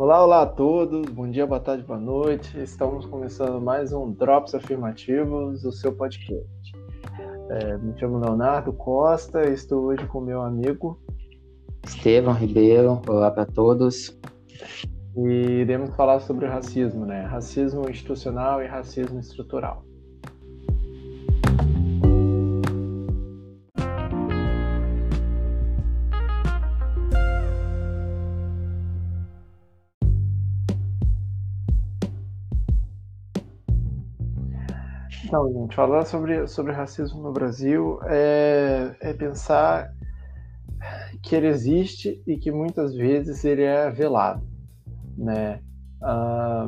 Olá, olá a todos, bom dia, boa tarde, boa noite. Estamos começando mais um Drops Afirmativos, o seu podcast. É, me chamo Leonardo Costa e estou hoje com meu amigo Estevão Ribeiro. Olá para todos. E iremos falar sobre o racismo, né? Racismo institucional e racismo estrutural. Então, gente, falar sobre, sobre racismo no Brasil é, é pensar que ele existe e que muitas vezes ele é velado, né? Ah,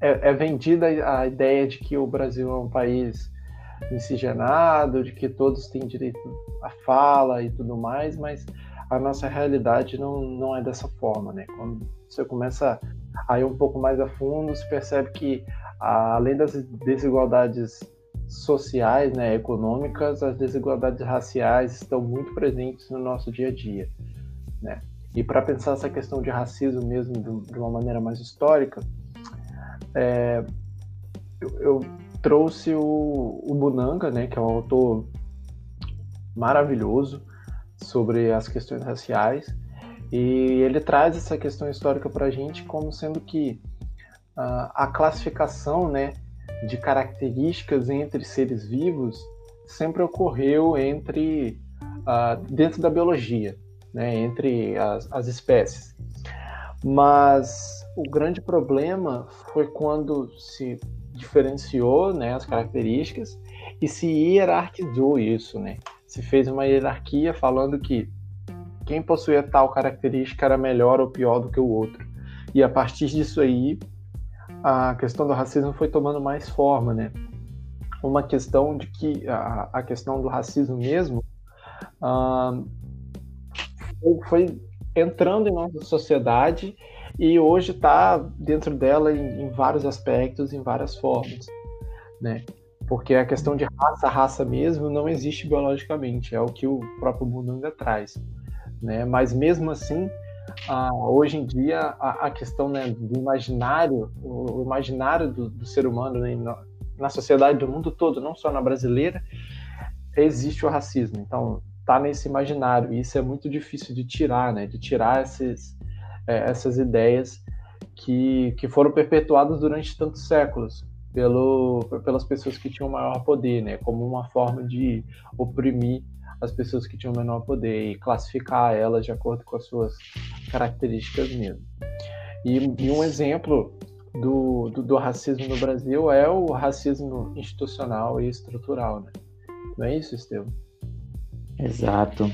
é, é, vendida a ideia de que o Brasil é um país miscigenado, de que todos têm direito à fala e tudo mais, mas a nossa realidade não, não é dessa forma, né? Quando você começa a ir um pouco mais a fundo, você percebe que além das desigualdades sociais, né, econômicas, as desigualdades raciais estão muito presentes no nosso dia a dia, né? E para pensar essa questão de racismo mesmo de uma maneira mais histórica, é, eu, eu, trouxe o, o Bunanga, né, que é um autor maravilhoso sobre as questões raciais, e ele traz essa questão histórica para a gente como sendo que a classificação né, de características entre seres vivos sempre ocorreu entre uh, dentro da biologia, né, entre as, as espécies. Mas o grande problema foi quando se diferenciou né, as características e se hierarquizou isso, né? Se fez uma hierarquia falando que quem possuía tal característica era melhor ou pior do que o outro. E a partir disso aí, a questão do racismo foi tomando mais forma, né? Uma questão de que a, a questão do racismo mesmo uh, foi entrando em nossa sociedade e hoje está dentro dela em, em, vários aspectos, em várias formas, né? Porque a questão de raça, raça mesmo, não existe biologicamente, é o que o próprio Munanga traz, né? Mas mesmo assim, ah, hoje em dia a, a questão né, do imaginário, o, o imaginário do, do, ser humano né, na, na, sociedade do mundo todo, não só na brasileira, existe o racismo. Então tá nesse imaginário e isso é muito difícil de tirar, né? De tirar esses, é, essas ideias que, que foram perpetuadas durante tantos séculos pelo, pelas pessoas que tinham maior poder, né? Como uma forma de oprimir as pessoas que tinham menor poder e classificar elas de acordo com as suas características mesmo. E, e um exemplo do, do, do, racismo no Brasil é o racismo institucional e estrutural, né? Não é isso, Estevam? Exato.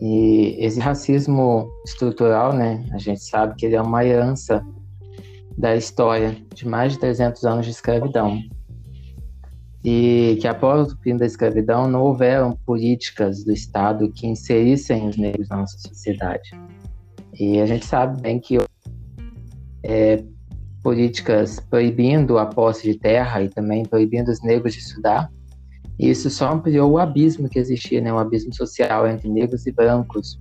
E esse racismo estrutural, né, a gente sabe que ele é uma herança da história de mais de 300 anos de escravidão e que após o fim da escravidão não houveram políticas do Estado que inserissem os negros na nossa sociedade. E a gente sabe bem que é, políticas proibindo a posse de terra e também proibindo os negros de estudar, isso só ampliou o abismo que existia, né, o abismo social entre negros e brancos,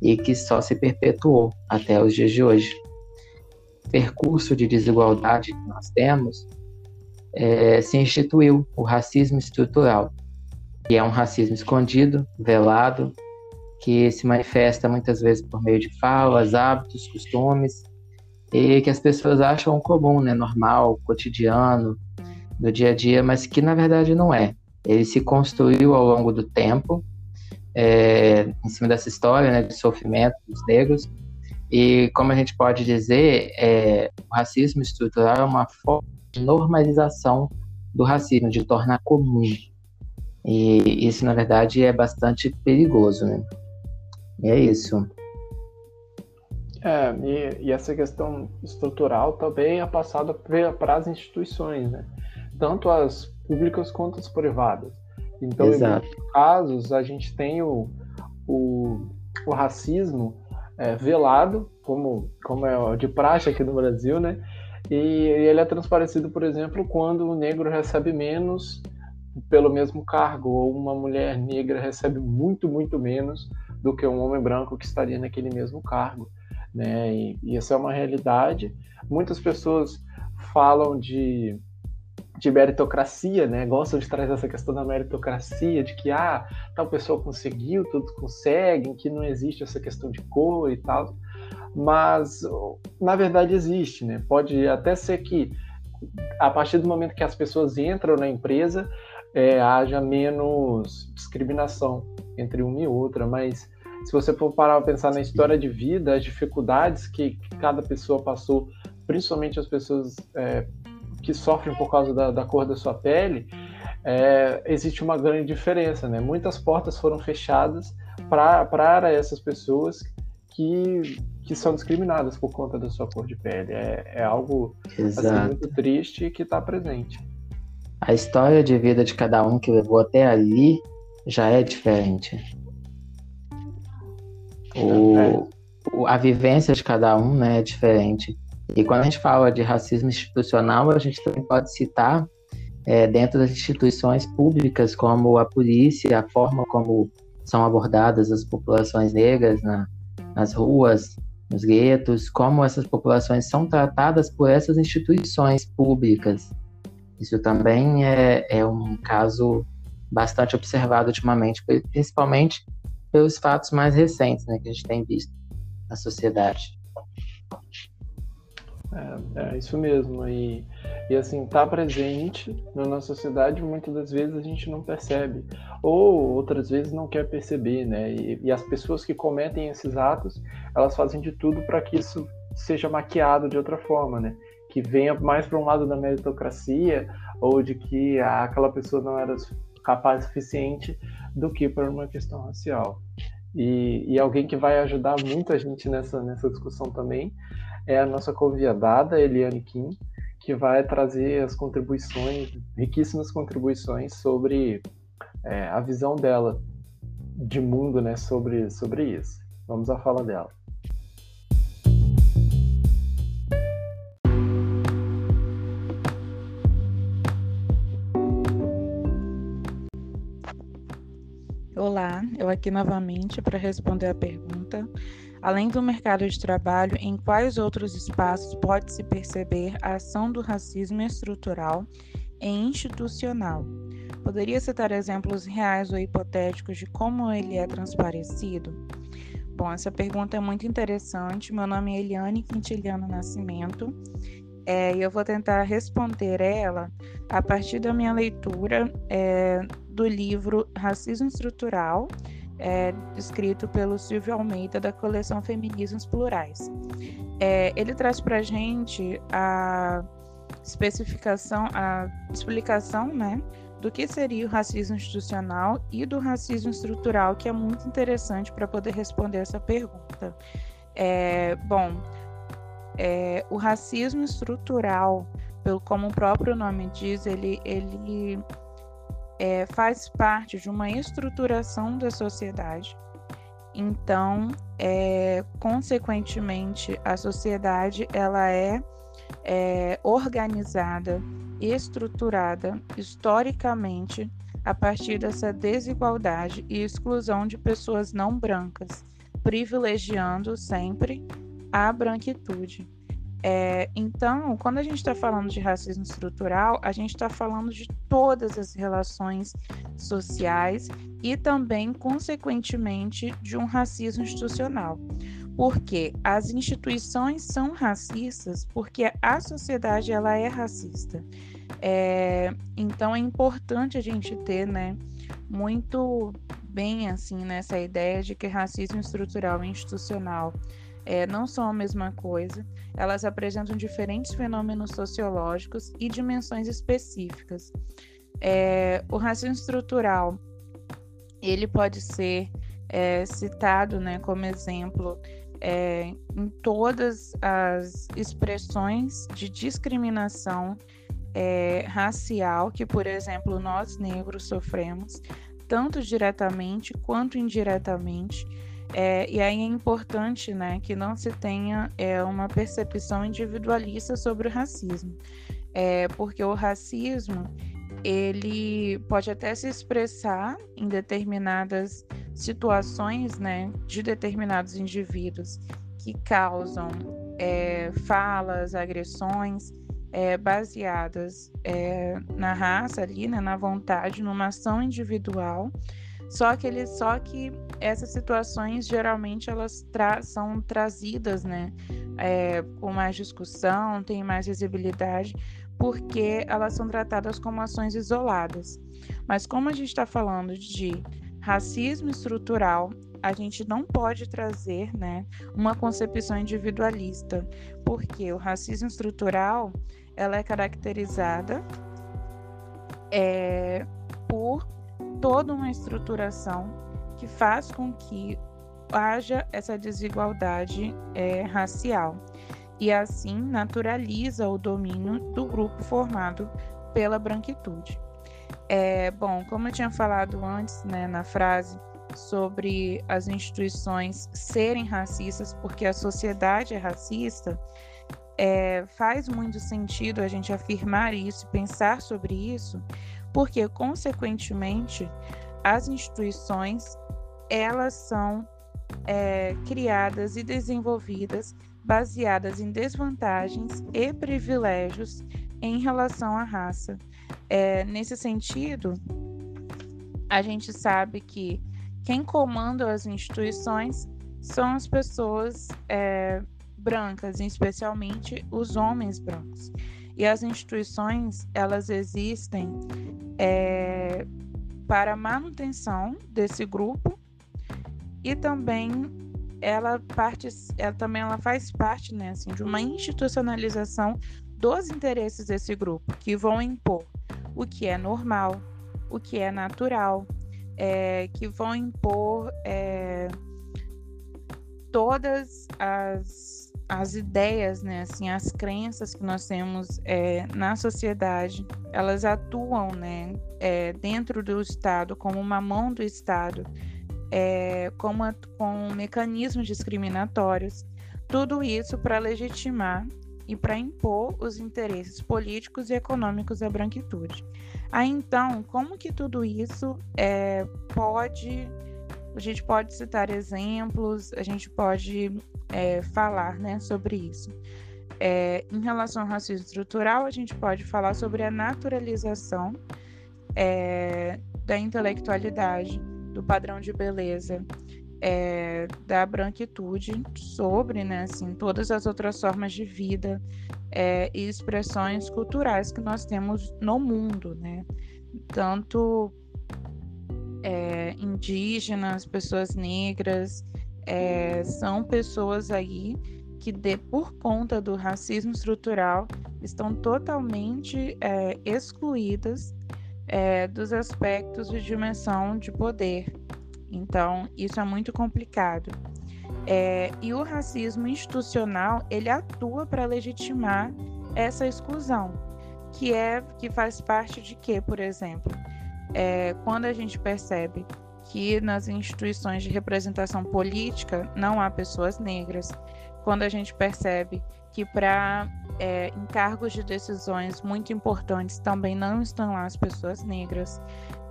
e que só se perpetuou até os dias de hoje. O percurso de desigualdade que nós temos é, se instituiu o racismo estrutural, que é um racismo escondido, velado, que se manifesta muitas vezes por meio de falas, hábitos, costumes, e que as pessoas acham comum, né, normal, cotidiano, do dia a dia, mas que na verdade não é. Ele se construiu ao longo do tempo, é, em cima dessa história né, de sofrimento dos negros, e como a gente pode dizer, é, o racismo estrutural é uma forma normalização do racismo, de tornar comum. E isso, na verdade, é bastante perigoso, né? E é isso. É, e, e essa questão estrutural também é passada para as instituições, né? Tanto as públicas quanto as privadas. Então, Exato. em muitos casos, a gente tem o, o, o racismo é, velado, como, como é de praxe aqui no Brasil, né? E ele é transparecido, por exemplo, quando o negro recebe menos pelo mesmo cargo, ou uma mulher negra recebe muito, muito menos do que um homem branco que estaria naquele mesmo cargo. né? E, e essa é uma realidade. Muitas pessoas falam de de meritocracia, né? Gostam de trazer essa questão da meritocracia, de que ah, tal pessoa conseguiu, todos conseguem, que não existe essa questão de cor e tal. Mas na verdade existe, né? Pode até ser que a partir do momento que as pessoas entram na empresa, é, haja menos discriminação entre uma e outra, mas se você for parar para pensar na história de vida, as dificuldades que cada pessoa passou, principalmente as pessoas é, que sofrem por causa da, da cor da sua pele, é, existe uma grande diferença, né? Muitas portas foram fechadas para essas pessoas que, que são discriminadas por conta da sua cor de pele. É, é algo assim, muito triste que está presente. A história de vida de cada um que levou até ali já é diferente. O, o, a vivência de cada um né, é diferente. E quando a gente fala de racismo institucional, a gente também pode citar é, dentro das instituições públicas, como a polícia, a forma como são abordadas as populações negras na, nas ruas, nos guetos, como essas populações são tratadas por essas instituições públicas. Isso também é, é um caso bastante observado ultimamente, principalmente pelos fatos mais recentes né, que a gente tem visto na sociedade. É, é isso mesmo. E, e assim, tá presente na nossa sociedade, muitas das vezes a gente não percebe. Ou outras vezes não quer perceber, né? E, e as pessoas que cometem esses atos, elas fazem de tudo para que isso seja maquiado de outra forma, né? Que venha mais para um lado da meritocracia ou de que aquela pessoa não era capaz o suficiente do que por uma questão racial. E, e alguém que vai ajudar muito a gente nessa, nessa discussão também é a nossa convidada, Eliane Kim, que vai trazer as contribuições, riquíssimas contribuições sobre é, a visão dela de mundo né, sobre, sobre isso. Vamos à fala dela. Olá, eu aqui novamente para responder a pergunta Além do mercado de trabalho, em quais outros espaços pode-se perceber a ação do racismo estrutural e institucional? Poderia citar exemplos reais ou hipotéticos de como ele é transparecido? Bom, essa pergunta é muito interessante. Meu nome é Eliane Quintiliano Nascimento é, e eu vou tentar responder ela a partir da minha leitura é, do livro Racismo Estrutural é, escrito pelo Silvio Almeida, da coleção Feminismos Plurais. É, ele traz para a gente a especificação, a explicação né, do que seria o racismo institucional e do racismo estrutural, que é muito interessante para poder responder essa pergunta. É, bom, é, o racismo estrutural, pelo como o próprio nome diz, ele, ele é, faz parte de uma estruturação da sociedade. Então, é, consequentemente, a sociedade ela é, é organizada, estruturada historicamente a partir dessa desigualdade e exclusão de pessoas não brancas, privilegiando sempre a branquitude. É, então, quando a gente está falando de racismo estrutural, a gente está falando de todas as relações sociais e também, consequentemente, de um racismo institucional. Porque as instituições são racistas, porque a sociedade ela é racista. É, então é importante a gente ter, né, muito bem assim nessa ideia de que racismo estrutural e institucional é, não são a mesma coisa, elas apresentam diferentes fenômenos sociológicos e dimensões específicas. É, o racismo estrutural ele pode ser é, citado né, como exemplo é, em todas as expressões de discriminação é, racial que, por exemplo, nós negros sofremos, tanto diretamente quanto indiretamente é, e aí é importante né, que não se tenha é, uma percepção individualista sobre o racismo, é, porque o racismo ele pode até se expressar em determinadas situações né, de determinados indivíduos que causam é, falas, agressões é, baseadas é, na raça ali, né, na vontade, numa ação individual. Só que ele, só que essas situações geralmente elas tra são trazidas, né, é, com mais discussão, tem mais visibilidade, porque elas são tratadas como ações isoladas. Mas como a gente está falando de racismo estrutural, a gente não pode trazer né, uma concepção individualista, porque o racismo estrutural ela é caracterizada é, por toda uma estruturação que faz com que haja essa desigualdade é, racial e assim naturaliza o domínio do grupo formado pela branquitude. É, bom, como eu tinha falado antes, né, na frase sobre as instituições serem racistas porque a sociedade é racista, é, faz muito sentido a gente afirmar isso, pensar sobre isso, porque consequentemente as instituições elas são é, criadas e desenvolvidas baseadas em desvantagens e privilégios em relação à raça. É, nesse sentido, a gente sabe que quem comanda as instituições são as pessoas é, brancas, especialmente os homens brancos. E as instituições elas existem é, para manutenção desse grupo e também ela parte, ela também ela faz parte, né, assim, de uma institucionalização dos interesses desse grupo, que vão impor o que é normal, o que é natural, é, que vão impor é, todas as, as ideias, né, assim, as crenças que nós temos é, na sociedade, elas atuam, né, é, dentro do Estado como uma mão do Estado é, com, a, com mecanismos discriminatórios, tudo isso para legitimar e para impor os interesses políticos e econômicos da branquitude. Aí então, como que tudo isso é, pode, a gente pode citar exemplos, a gente pode é, falar né, sobre isso. É, em relação ao racismo estrutural, a gente pode falar sobre a naturalização é, da intelectualidade, do padrão de beleza é, da branquitude sobre, né, assim, todas as outras formas de vida é, e expressões culturais que nós temos no mundo, né, tanto é, indígenas, pessoas negras, é, são pessoas aí que, de, por conta do racismo estrutural, estão totalmente é, excluídas é, dos aspectos de dimensão de poder. Então, isso é muito complicado. É, e o racismo institucional ele atua para legitimar essa exclusão, que é que faz parte de quê, por exemplo? É, quando a gente percebe que nas instituições de representação política não há pessoas negras, quando a gente percebe que para é, em cargos de decisões muito importantes também não estão lá as pessoas negras,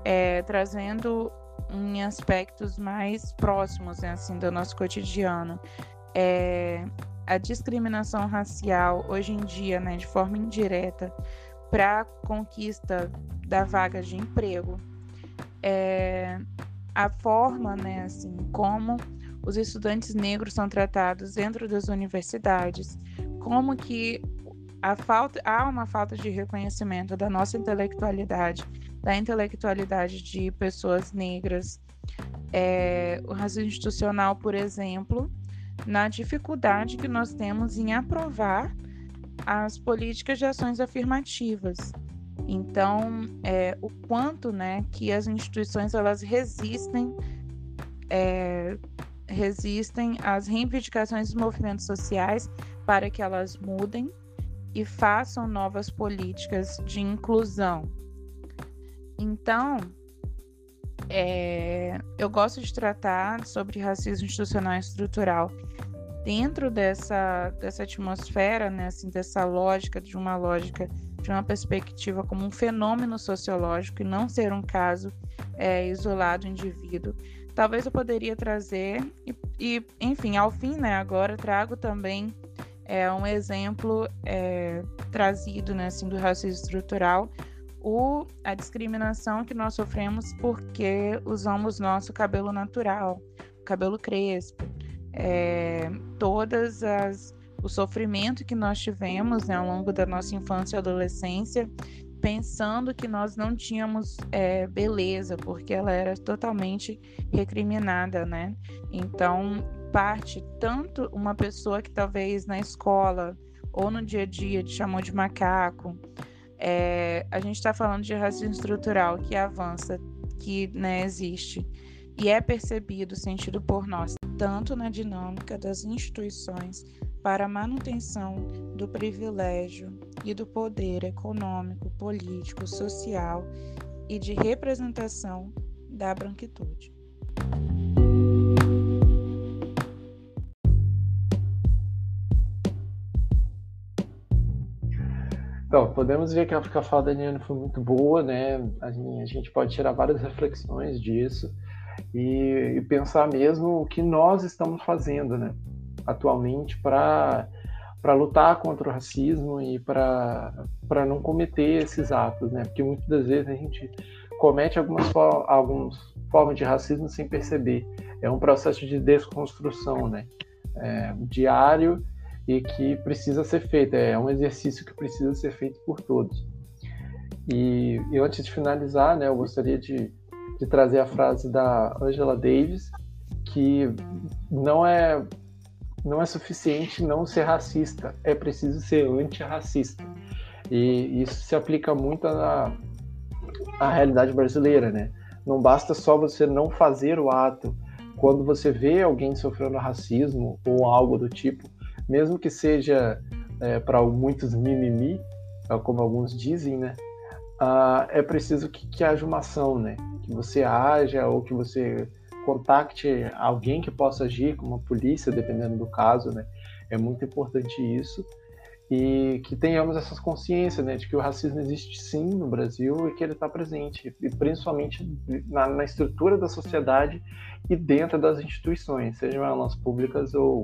é, trazendo em aspectos mais próximos né, assim, do nosso cotidiano. É, a discriminação racial hoje em dia, né, de forma indireta, para conquista da vaga de emprego, é, a forma, né, assim, como os estudantes negros são tratados dentro das universidades, como que a falta, há uma falta de reconhecimento da nossa intelectualidade, da intelectualidade de pessoas negras, é, o racismo institucional, por exemplo, na dificuldade que nós temos em aprovar as políticas de ações afirmativas. Então, é, o quanto, né, que as instituições elas resistem, é, resistem às reivindicações dos movimentos sociais para que elas mudem e façam novas políticas de inclusão. Então, é, eu gosto de tratar sobre racismo institucional e estrutural dentro dessa, dessa atmosfera, né, assim, dessa lógica, de uma lógica, de uma perspectiva como um fenômeno sociológico e não ser um caso é, isolado indivíduo. Talvez eu poderia trazer, e, e enfim, ao fim, né, agora trago também é, um exemplo é, trazido né, assim, do racismo estrutural, o, a discriminação que nós sofremos porque usamos nosso cabelo natural, cabelo crespo, é, todas as o sofrimento que nós tivemos né, ao longo da nossa infância e adolescência, pensando que nós não tínhamos é, beleza, porque ela era totalmente recriminada, né? Então, parte tanto uma pessoa que talvez na escola ou no dia a dia te chamou de macaco, é, a gente está falando de racismo estrutural que avança, que né, existe e é percebido, sentido por nós, tanto na dinâmica das instituições para a manutenção do privilégio e do poder econômico, político, social e de representação da branquitude. Então, podemos ver que a fala da Daniela foi muito boa, né? A gente pode tirar várias reflexões disso e, e pensar mesmo o que nós estamos fazendo, né? atualmente para para lutar contra o racismo e para não cometer esses atos, né? Porque muitas das vezes a gente comete algumas, algumas formas de racismo sem perceber. É um processo de desconstrução, né? É, diário e que precisa ser feito. É um exercício que precisa ser feito por todos. E, e antes de finalizar, né, eu gostaria de, de trazer a frase da Angela Davis, que não é não é suficiente não ser racista, é preciso ser antirracista. E isso se aplica muito à, à realidade brasileira, né? Não basta só você não fazer o ato. Quando você vê alguém sofrendo racismo ou algo do tipo, mesmo que seja é, para muitos mimimi, é como alguns dizem, né? Ah, é preciso que, que haja uma ação, né? Que você haja ou que você contacte alguém que possa agir, como a polícia, dependendo do caso, né? É muito importante isso e que tenhamos essa consciência, né, de que o racismo existe sim no Brasil e que ele está presente, e principalmente na, na, estrutura da sociedade e dentro das instituições, sejam elas públicas ou,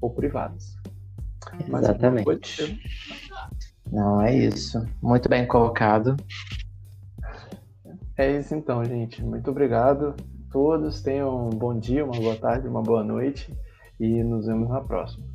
ou privadas. Exatamente. Não, é isso. Muito bem colocado. É isso então, gente. Muito obrigado todos tenham um bom dia, uma boa tarde, uma boa noite e nos vemos na próxima.